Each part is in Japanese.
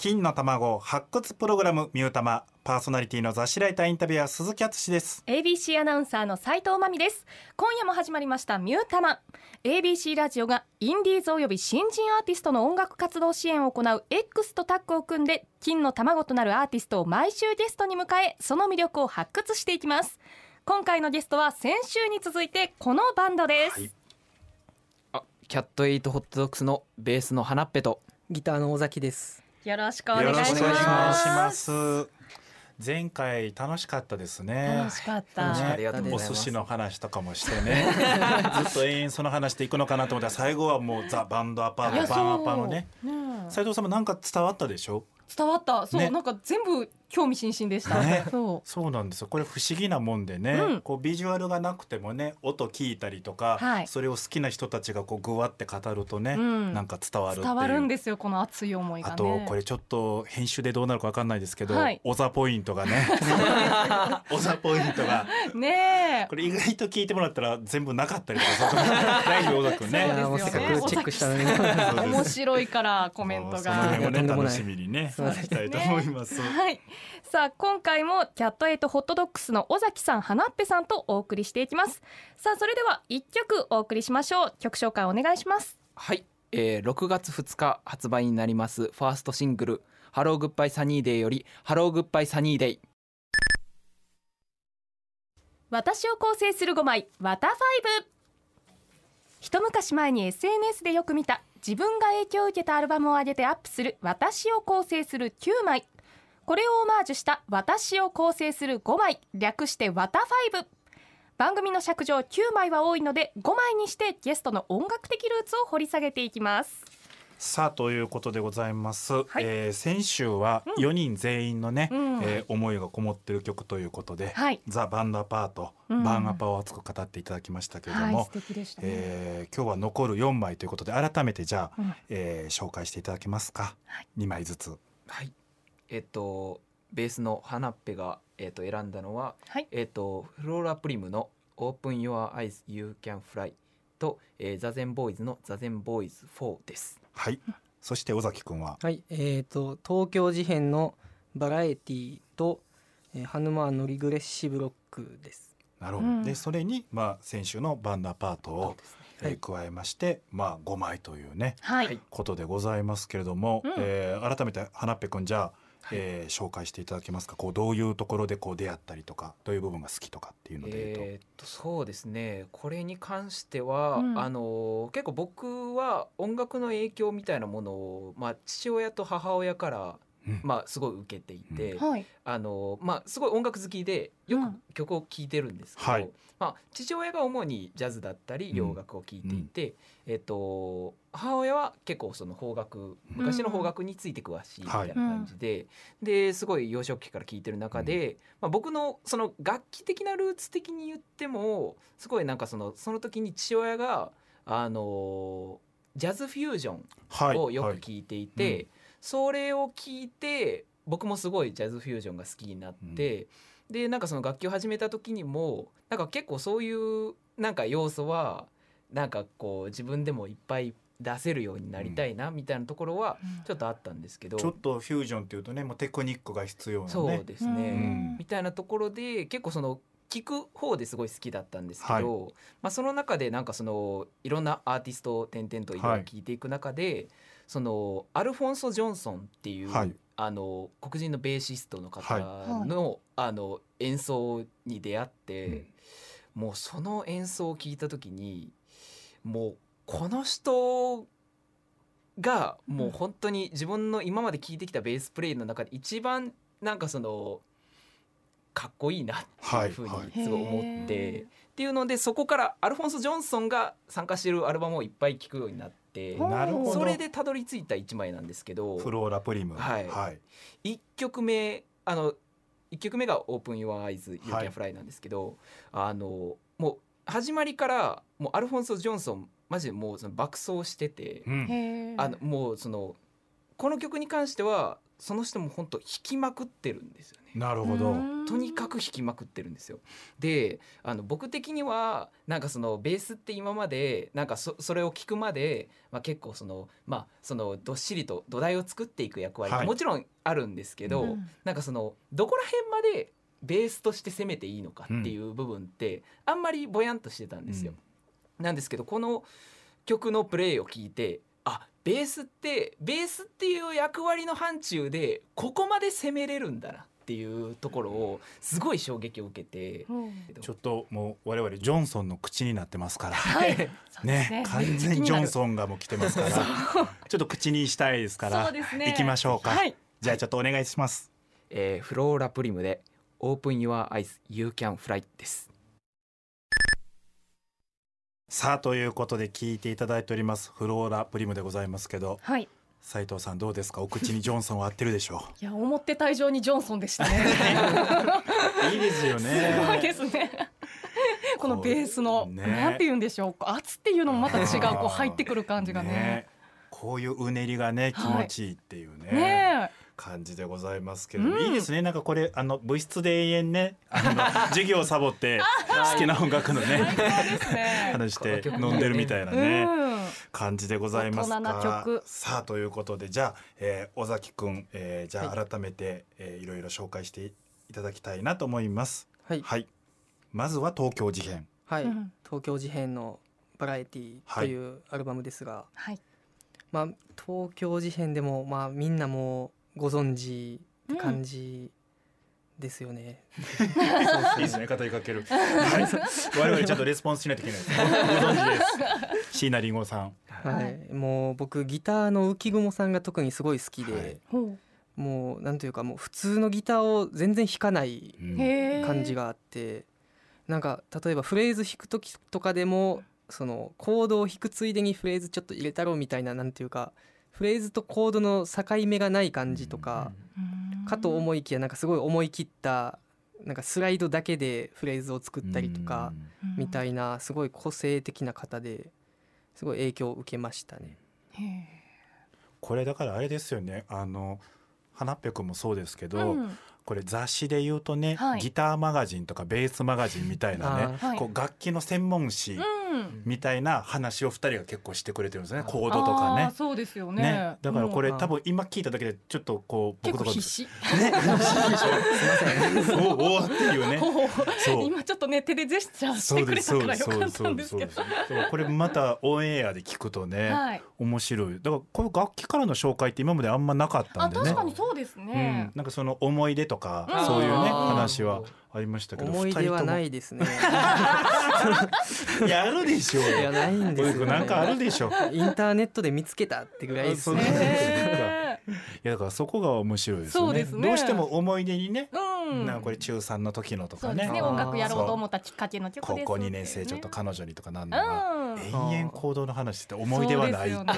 金の卵発掘プログラムミュータマパーソナリティの雑誌ライターインタビュアー鈴木敦です。ABC アナウンサーの斉藤真美です。今夜も始まりましたミュータマ。ABC ラジオがインディーズおよび新人アーティストの音楽活動支援を行う X とタッグを組んで金の卵となるアーティストを毎週ゲストに迎えその魅力を発掘していきます。今回のゲストは先週に続いてこのバンドです、はい、あキャットエイトホットドッグスのベースの花っぺとギターの尾崎ですよろしくお願いします。前回楽しかったですね。楽しかった、ね、お寿司の話とかもしてね。ずっと永遠その話でいくのかなと思った。ら最後はもうザ・バンドアパートバンアパのね。斉藤さんもなんか伝わったでしょ？伝わった。そう、ね、なんか全部興味津々でした、ね、そう。そうなんですよ。これ不思議なもんでね、うん、こうビジュアルがなくてもね音聞いたりとか、はい、それを好きな人たちがこうぐわって語るとね、うん、なんか伝わる伝わるんですよこの熱い思いが、ね、あとこれちょっと編集でどうなるかわかんないですけど、はい、オザポイントがね オザポイントが。ねこれ意外と聞いてもらったら全部なかったりとか 大丈夫小田君ね。せっかくチェックしたのに。面白いからコメントが。その辺もね楽しみにねいきたいと思います、はいさあ今回もキャットエイトホットドッグスの尾崎さん花っぺさんとお送りしていきます。さあそれでは一曲お送りしましょう。曲紹介お願いします。はい、えー、6月2日発売になります。ファーストシングルハローグッバイサニーデーよりハローグッバイサニーデイ。私を構成する5枚ワタファイブ。一昔前に SNS でよく見た自分が影響を受けたアルバムを上げてアップする私を構成する9枚これをオマージュした私を構成する5枚。略してワタファイブ。番組の尺上9枚は多いので5枚にしてゲストの音楽的ルーツを掘り下げていきます。さあということでございます、はい、えー、先週は4人全員のね、うん、えー、思いがこもってる曲ということで、はい、ザ・バンドアパート、うん、バンアパを熱く語っていただきましたけれども、はいね、えー、今日は残る4枚ということで改めてじゃあ、うん、えー、紹介していただけますか、はい、2枚ずつ。はいえっとベースの花っぺが、えっと、選んだのは、はい、えっと、フローラプリムの「Open Your Eyes You Can Fly」と、えー、ザゼンボーイズの「ザゼンボーイズ4」です。はい、そして尾崎君は？はい。えーと、東京事変のバラエティーと、えー、ハヌマーのリグレッシブロックです。なるほど、うん、でそれに、まあ、先週のバンダーパートを、えー、加えまして、まあ、5枚というね、はい、ことでございますけれども、うん、えー、改めて花っぺくんじゃあえー、紹介していただけますか？こうどういうところでこう出会ったりとかどういう部分が好きとかっていうのでと,、えー、とそうですね。これに関しては、うん、あの結構僕は音楽の影響みたいなものを、まあ、父親と母親からまあ、すごい受けていて、うん、あのまあ、すごい音楽好きでよく曲を聴いてるんですけど、うんまあ、父親が主にジャズだったり洋楽を聴いていて、えっと、母親は結構その邦楽昔の邦楽について詳しいみたいな感じで,、ですごい幼少期から聴いてる中で、まあ、僕のその楽器的なルーツ的に言ってもすごいなんかそのその時に父親があのジャズフュージョンをよく聴いていて。それを聞いて僕もすごいジャズフュージョンが好きになって、うん、でなんかその楽器を始めた時にもなんか結構そういうなんか要素はなんかこう自分でもいっぱい出せるようになりたいなみたいなところはちょっとあったんですけど、うん、ちょっとフュージョンっていうとねもうテクニックが必要な、ね、そうですね、うん、みたいなところで結構その聞く方ですごい好きだったんですけど、はい、まあ、その中でなんかそのいろんなアーティストを点々といろいろ聞いていく中で、はい、そのアルフォンソ・ジョンソンっていう、はい、あの黒人のベーシストの方の,、あの演奏に出会って、うん、もうその演奏を聞いた時にもうこの人がもう本当に自分の今まで聴いてきたベースプレイの中で一番なんかそのかっこいいなっていうふうにすごい思って、っていうのでそこからアルフォンソ・ジョンソンが参加しているアルバムをいっぱい聴くようになって。なるほど。それでたどり着いた1枚なんですけどフローラプリム。はい、はい、1曲目あの1曲目が「Open Your Eyes You Can Fly」なんですけど、はい、あのもう始まりからもうアルフォンソ・ジョンソンマジでもうその爆走してて、うん、あのもうそのこの曲に関してはその人も本当弾きまくってるんですよね。なるほど。とにかく弾きまくってるんですよ。で、あの僕的にはなんかそのベースって今までなんかそそれを聞くまで、まあ、結構そのまあそのどっしりと土台を作っていく役割もちろんあるんですけど、はい、なんかそのどこら辺までベースとして攻めていいのかっていう部分ってあんまりぼやんとしてたんですよ。うん、なんですけどこの曲のプレイを聞いてあベースってベースっていう役割の範疇でここまで攻めれるんだなっていうところをすごい衝撃を受けて、うん、ちょっともう我々ジョンソンの口になってますから、はい、ね。ね。完全にジョンソンがもう来てますから。ちょっと口にしたいですから。ね、行きましょうか、はい、じゃあちょっとお願いします、えー、フローラプリムで Open Your Eyes You Can Fly ですさあということで聞いていただいておりますフローラプリムでございますけど、はい、斉藤さんどうですか？お口にジョンソンは合ってるでしょう？いや思ってた以上にジョンソンでしたね。いいですよね。すごいですね。このベースの、ね、なんて言うんでしょう。圧っていうのもまた違うこう入ってくる感じがね、ね、こういううねりがね気持ちいいっていうね、はいね感じでございますけど、うん、いいですね。なんかこれあの部室で永遠ねあの 授業をサボって好きな音楽のねね。話して飲んでるみたいなね、うん、感じでございますがさあということでじゃあ、えー、尾崎くん、えー、じゃあ改めて、はいえー、いろいろ紹介していただきたいなと思います。はい、はい、まずは東京事変。はい、東京事変のバラエティというアルバムですが、はい、まあ東京事変でもまあみんなもご存知って感じですよね。いいですね語りかける。はい、我々ちゃんとレスポンスしないといけない。ご存知です。椎名林檎さん。はい、もう僕ギターの浮雲さんが特にすごい好きで、はい、もうなんというかもう普通のギターを全然弾かない感じがあって、なんか例えばフレーズ弾く時とかでもそのコードを弾くついでにフレーズちょっと入れたろうみたいななんていうか。フレーズとコードの境目がない感じとかかと思いきやなんかすごい思い切ったなんかスライドだけでフレーズを作ったりとかみたいなすごい個性的な方ですごい影響を受けましたね。これだからあれですよね。あの花っぺくんもそうですけど、うん、これ雑誌で言うとね、はい、ギターマガジンとかベースマガジンみたいなね、こう楽器の専門誌みたいな話を2人が結構してくれてるんですね、コードとかね。そうですよね、ね、だからこれ、多分今聞いただけでちょっとこう僕とか必死。ね、すみません。おおっていうね。今ちょっとね手でジェスチャーしてくれたからよかったんですけど。これまたオンエアで聞くとね、はい、面白い。だからこの楽器からの紹介って今まであんまなかったんでね。確かにそうですね。うん、なんかその思い出とか、そういうね話は。ありましたけど思い出はないですね。やるでしょう。いやないんですよ、ね、なんかあるでしょう。インターネットで見つけたってぐらいですね。いやだからそこが面白いですね、ね、どうしても思い出にね、うん、なんこれ中3の時のとかね、ね、音楽やろうと思ったきっかけの曲です高校2年生ちょっと彼女にとかなんのが、うん、延々行動の話って思い出はないそ,、ね、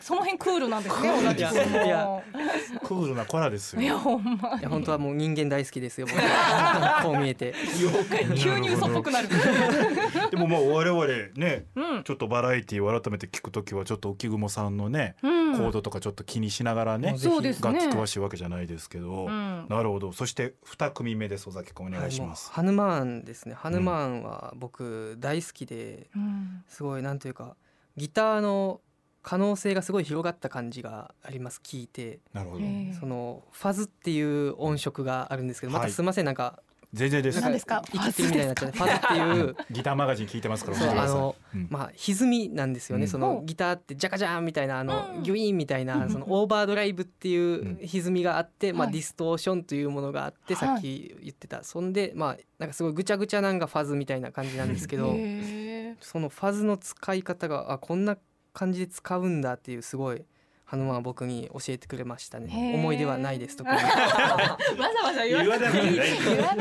その辺クールなんですね同じいやクールな子らですよ。いやほんまいや本当はもう人間大好きですよ こう見えて。急に嘘っぽくなるでもまあ我々ね、うん、ちょっとバラエティーを改めて聞くときはちょっと浮雲さんのね、うん、コードとかちょっと気にしながらね、楽器詳しいわけじゃないですけど、うん、なるほど。そして二組目です尾崎君お願いします、はい、ハヌマーンですね。ハヌマーンは僕大好きで、すごいなんというかギターの可能性がすごい広がった感じがあります聞いて。なるほど。そのファズっていう音色があるんですけどまたすみません。なんか全然です。何ですか？生きてるみたいになっちゃう。ファズっていうギターマガジン聞いてますから。そうあの、まあ歪みなんですよね。そのギターってジャカジャンみたいなあのギュイーンみたいなそのオーバードライブっていう歪みがあって、まあディストーションというものがあってさっき言ってた。そんでまあなんかすごいぐちゃぐちゃなんがファズみたいな感じなんですけど、そのファズの使い方があこんな感じで使うんだっていうすごい。ハヌマは僕に教えてくれましたね。思い出はないですとか わざわざ言わなくて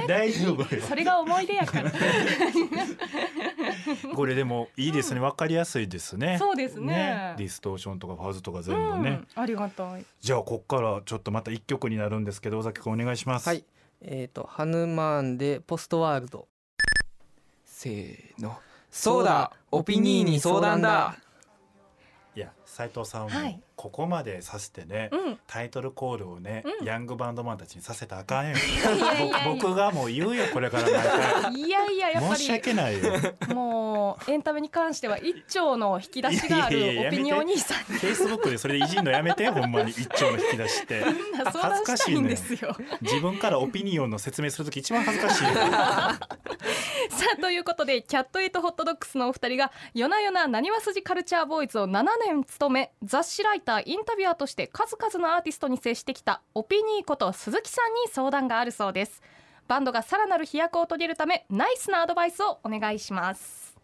大丈夫それが思い出やから。これでもいいですね。わ、かりやすいですね。そうですね。ディストーションとかファズとか全部ね、ありがたい。じゃあこっからちょっとまた一曲になるんですけど尾崎君お願いします。はい。えっ、とハヌマーンでポストワールド。せーの。そうだ。オピニーに相談だいや斉藤さんもここまでさせてね、はい、タイトルコールをね、うん、ヤングバンドマンたちにさせたらあかんよ。僕がもう言うよこれからいやいややっぱり。申し訳ないよ。もうエンタメに関しては一丁の引き出しがあるオピニオン兄さんフェイスブックでそれでいじんのやめて ほんまに。一丁の引き出しって。恥ずかしいん。ですよ。自分からオピニオンの説明する時一番恥ずかしい さあということでキャットエイトホットドッグスのお二人が夜な夜ななにわ筋カルチャーボーイズを7年務め雑誌ライターインタビュアーとして数々のアーティストに接してきたオピニーこと鈴木さんに相談があるそうです。バンドがさらなる飛躍を遂げるためナイスなアドバイスをお願いします。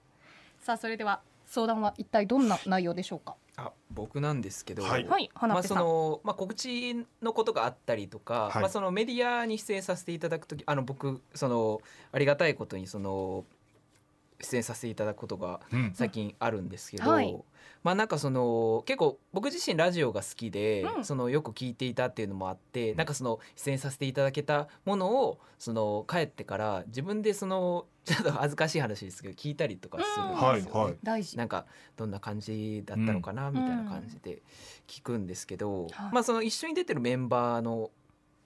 さあそれでは相談は一体どんな内容でしょうか？あ僕なんですけど、はい、まあそのまあ告知のことがあったりとか、はい、まあそのメディアに出演させていただくとき、あの僕そのありがたいことにその出演させていただくことが最近あるんですけど、うんはい、まあなんかその結構僕自身ラジオが好きで、うん、そのよく聞いていたっていうのもあってなんかその出演させていただけたものをその帰ってから自分でその ちょっと恥ずかしい話ですけど聞いたりとかするんですよね。大事。なんかどんな感じだったのかなみたいな感じで聞くんですけど、まあその一緒に出てるメンバーの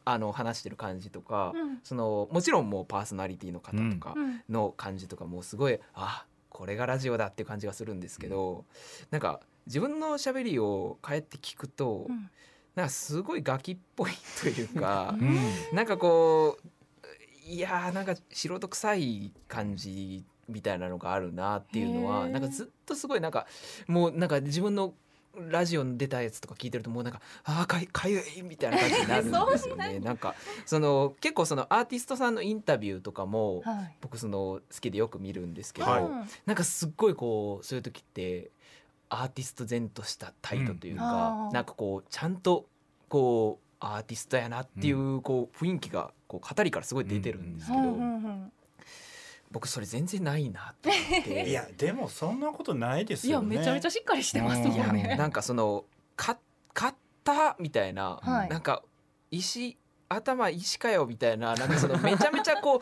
あの話してる感じとか、うん、そのもちろんもうパーソナリティの方とかの感じとかもすごい、うん、あこれがラジオだっていう感じがするんですけど、うん、なんか自分のしゃべりを帰って聞くと、うん、なんかすごいガキっぽいというか、うん、なんかこういやーなんか素人臭い感じみたいなのがあるなっていうのはなんかずっとすごいなんかもうなんか自分のラジオに出たやつとか聞いてるともうなんかああかかゆいみたいな感じになるんですよね。なんかその結構そのアーティストさんのインタビューとかも、はい、僕その好きでよく見るんですけど、はい、なんかすっごいこうそういう時ってアーティスト前とした態度というか、うん、なんかこうちゃんとこうアーティストやなっていうこう雰囲気がこう語りからすごい出てるんですけど、僕それ全然ないなって思って。いやでもそんなことないですよね。いやめちゃめちゃしっかりしてますよねなんかそのか買ったみたいな、はい、なんか石頭石かよみたいななんかそのめちゃめちゃこ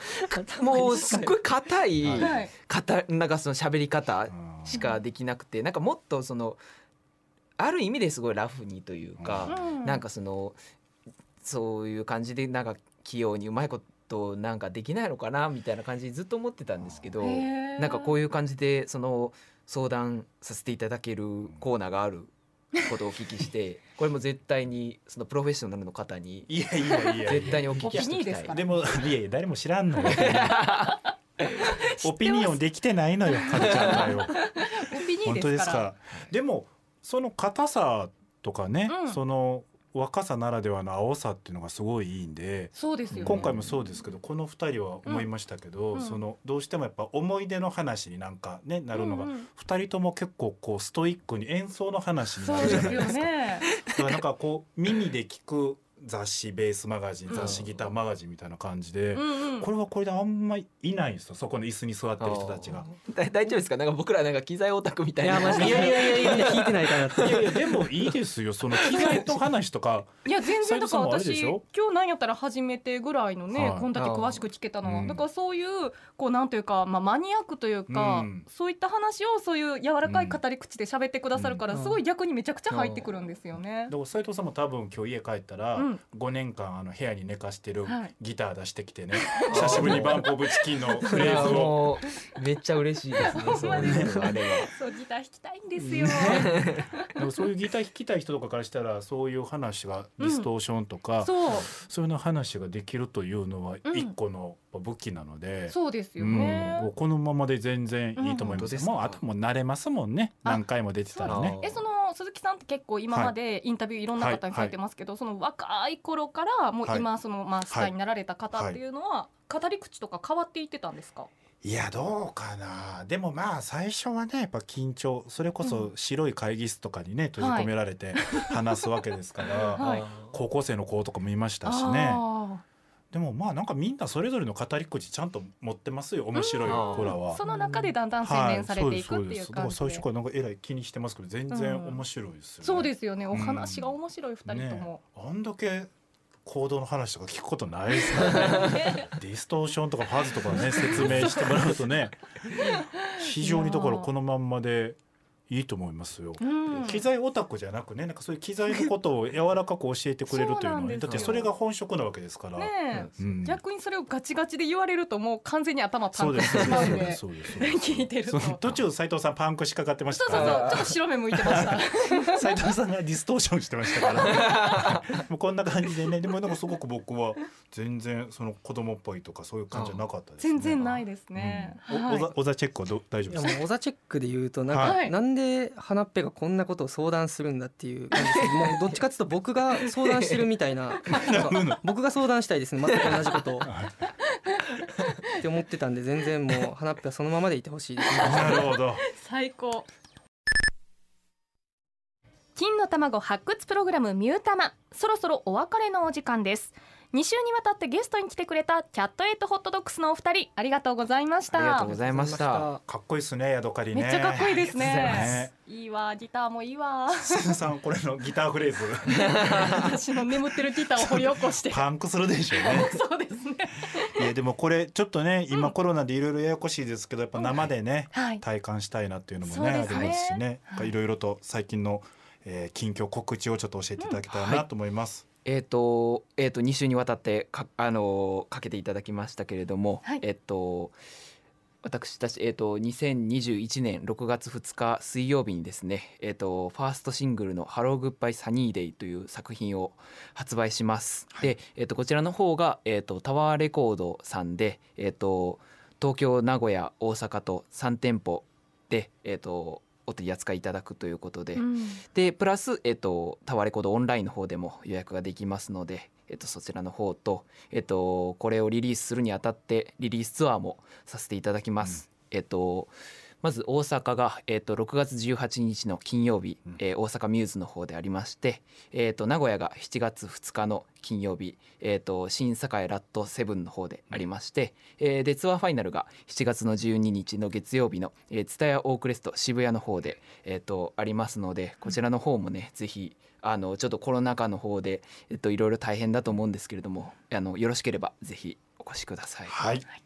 う もうすっごい硬い、はい、なんかその喋り方しかできなくてなんかもっとそのある意味ですごいラフにというか、うん、なんかそのそういう感じでなんか器用にうまいこととなんかできないのかなみたいな感じずっと思ってたんですけどなんかこういう感じでその相談させていただけるコーナーがあることをお聞きして これも絶対にそのプロフェッショナルの方にいやいやいや絶対にお聞きしていきたい。でもいやいや誰も知らんのオピニオンできてないのよカルチャーよ 本当ですか？でもその硬さとかね、うん、その若さならではの青さっていうのがすごいいいんでそうですよ、ね、今回もそうですけどこの2人は思いましたけど、うん、そのどうしてもやっぱ思い出の話になんかねなるのが、うんうん、2人とも結構こうストイックに演奏の話になるじゃないですか。すね、だからなんかこう耳で聞く雑誌ベースマガジン雑誌ギターマガジンみたいな感じで、うんうん、これはこれであんまりいないんですよそこの椅子に座ってる人たちが。大丈夫ですか？なんか僕らなんか機材オタクみたいな。いやいやいやいやいや 聞いてないからいやいやでもいいですよ。その機材の話とかいや全然だから私今日なんやったら初めてぐらいのね、はい、こんだけ詳しく聞けたのは、うん、だからそういうこうなんというか、まあ、マニアックというか、うん、そういった話をそういう柔らかい語り口で喋ってくださるから、すごい逆にめちゃくちゃ入ってくるんですよね。だから斉藤さんも多分今日家帰ったら、5年間あの部屋に寝かしてるギター出してきてね、久しぶりにバンプオブチキンの フレーズを。めっちゃ嬉しいですね。そうあれはそうギター弾きたいんですよ。でもそういうギター弾きたい人とかからしたらそういう話がディストーションとか、うん、そう。そういうの話ができるというのは一個の武器なので、うん、そうですよね、うん、このままで全然いいと思います、もうあとも慣れますもんね。何回も出てたらね。えその鈴木さんって結構今までインタビューいろんな方にされてますけど、はい、その若い頃からもう今そのまあスターになられた方っていうのは語り口とか変わっていってたんですか、いやどうかな。でもまあ最初はねやっぱ緊張それこそ白い会議室とかにね閉じ込められて話すわけですから、はい、高校生の子とかもいましたしね。でもまあなんかみんなそれぞれの語り口ちゃんと持ってますよ面白い子らは、その中でだんだん洗練されていくっていう。感じで、はい、最初からなんかえらい気にしてますけど全然面白いですよね、うん、そうですよね。お話が面白い二人とも、ね、あんだけ行動の話とか聞くことないですからね。ディストーションとかファズとかね説明してもらうとね 非常にだからこのまんまでいいと思いますよ、うん、機材オタクじゃなくねなんかそういう機材のことを柔らかく教えてくれるというのはだってそれが本職なわけですから、ねうん、逆にそれをガチガチで言われるともう完全に頭パンクしてしまうんで 聞いてると。途中斉藤さんパンクしかかってました？そうそうそう。ちょっと白目向いてました。斉藤さんがディストーションしてましたから。もうこんな感じでね。でもなんかすごく僕は全然その子供っぽいとかそういう感じじゃなかったです、ね、全然ないですね、うん。はい、おおざチェックはど大丈夫ですか？おざチェックで言うとなんか、はい、なんで花っぺがこんなことを相談するんだっていうもうどっちかっていうと僕が相談してるみたいな 僕が相談したいですね。全く同じことを。って思ってたんで全然もう花っぺはそのままでいてほしいです、なるほど。最高。金の卵発掘プログラムミュータマ。そろそろお別れのお時間です2週にわたってゲストに来てくれたキャットエイトホットドッグスのお二人ありがとうございました。ありがとうございました。かっこいいですねヤドカリねめっちゃかっこいいですね。いいわギターもいいわ。センさんこれのギターフレーズ。私の眠ってるギターを掘り起こして。パンクするでしょうね。そうですね。いやでもこれちょっとね今コロナでいろいろややこしいですけどやっぱ生でね、うん。はい、体感したいなっていうのもね、ね、ありますしね。いろいろと最近の、えー、近況告知をちょっと教えていただけたらなと思います、うん。えっ、ー、と、えっ、ー、と、2週にわたってか、あのかけていただきましたけれども、はい、えっ、と、私たち、えっ、と、2021年6月2日水曜日にですね、えっ、と、ファーストシングルのハローグッバイサニーデイという作品を発売します。はい、で、えっ、と、こちらの方が、えっ、と、タワーレコードさんで、えっ、と、東京、名古屋、大阪と3店舗で、えっ、と、お取り扱いいただくということで、うん、でプラス、えっと、タワレコードオンラインの方でも予約ができますので、えっと、そちらの方と、えっと、これをリリースするにあたってリリースツアーもさせていただきます。うん、えっとまず大阪が、えー、と6月18日の金曜日、えー、大阪ミューズの方でありまして、えー、と名古屋が7月2日の金曜日、えー、と新栄ラットセブンの方でありまして、えー、でツアーファイナルが7月の12日の月曜日の蔦屋、オークレスト渋谷の方で、えー、とありますのでこちらの方もねぜひあのちょっとコロナ禍の方で、えっと、いろいろ大変だと思うんですけれどもあのよろしければぜひお越しください。はい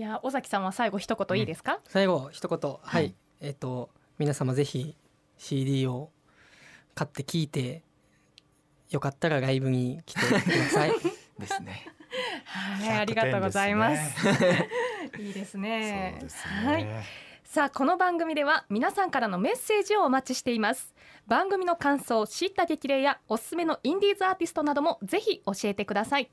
いや尾崎さんは最後一言いいですか、うん、最後一言。はい、えっ、ー、と皆様ぜひ CD を買って聞いてよかったらライブに来てください。ですね。はい、ありがとうございます。いいですね。すね。はい。さあこの番組では皆さんからのメッセージをお待ちしています。番組の感想知った激励やおすすめのインディーズアーティストなどもぜひ教えてください。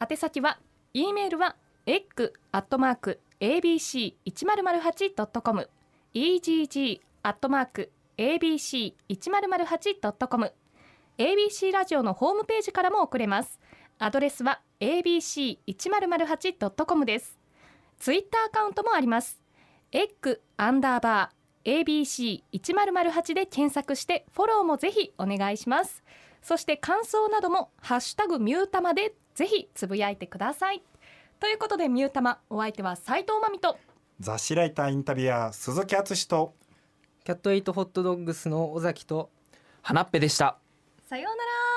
宛先は e メールはエッグアットマーク abc1008.com egg アットマーク abc1008.com ABC ラジオのホームページからも送れます。アドレスは abc1008.com です。ツイッターアカウントもあります。エッグアンダーバー ABC1008 で検索してフォローもぜひお願いします。そして感想などもハッシュタグミュータマでぜひつぶやいてください。ということでミュータマお相手は斉藤真美と雑誌ライターインタビュアー鈴木敦とキャットエイトホットドッグスの尾崎と花っぺでした。さようなら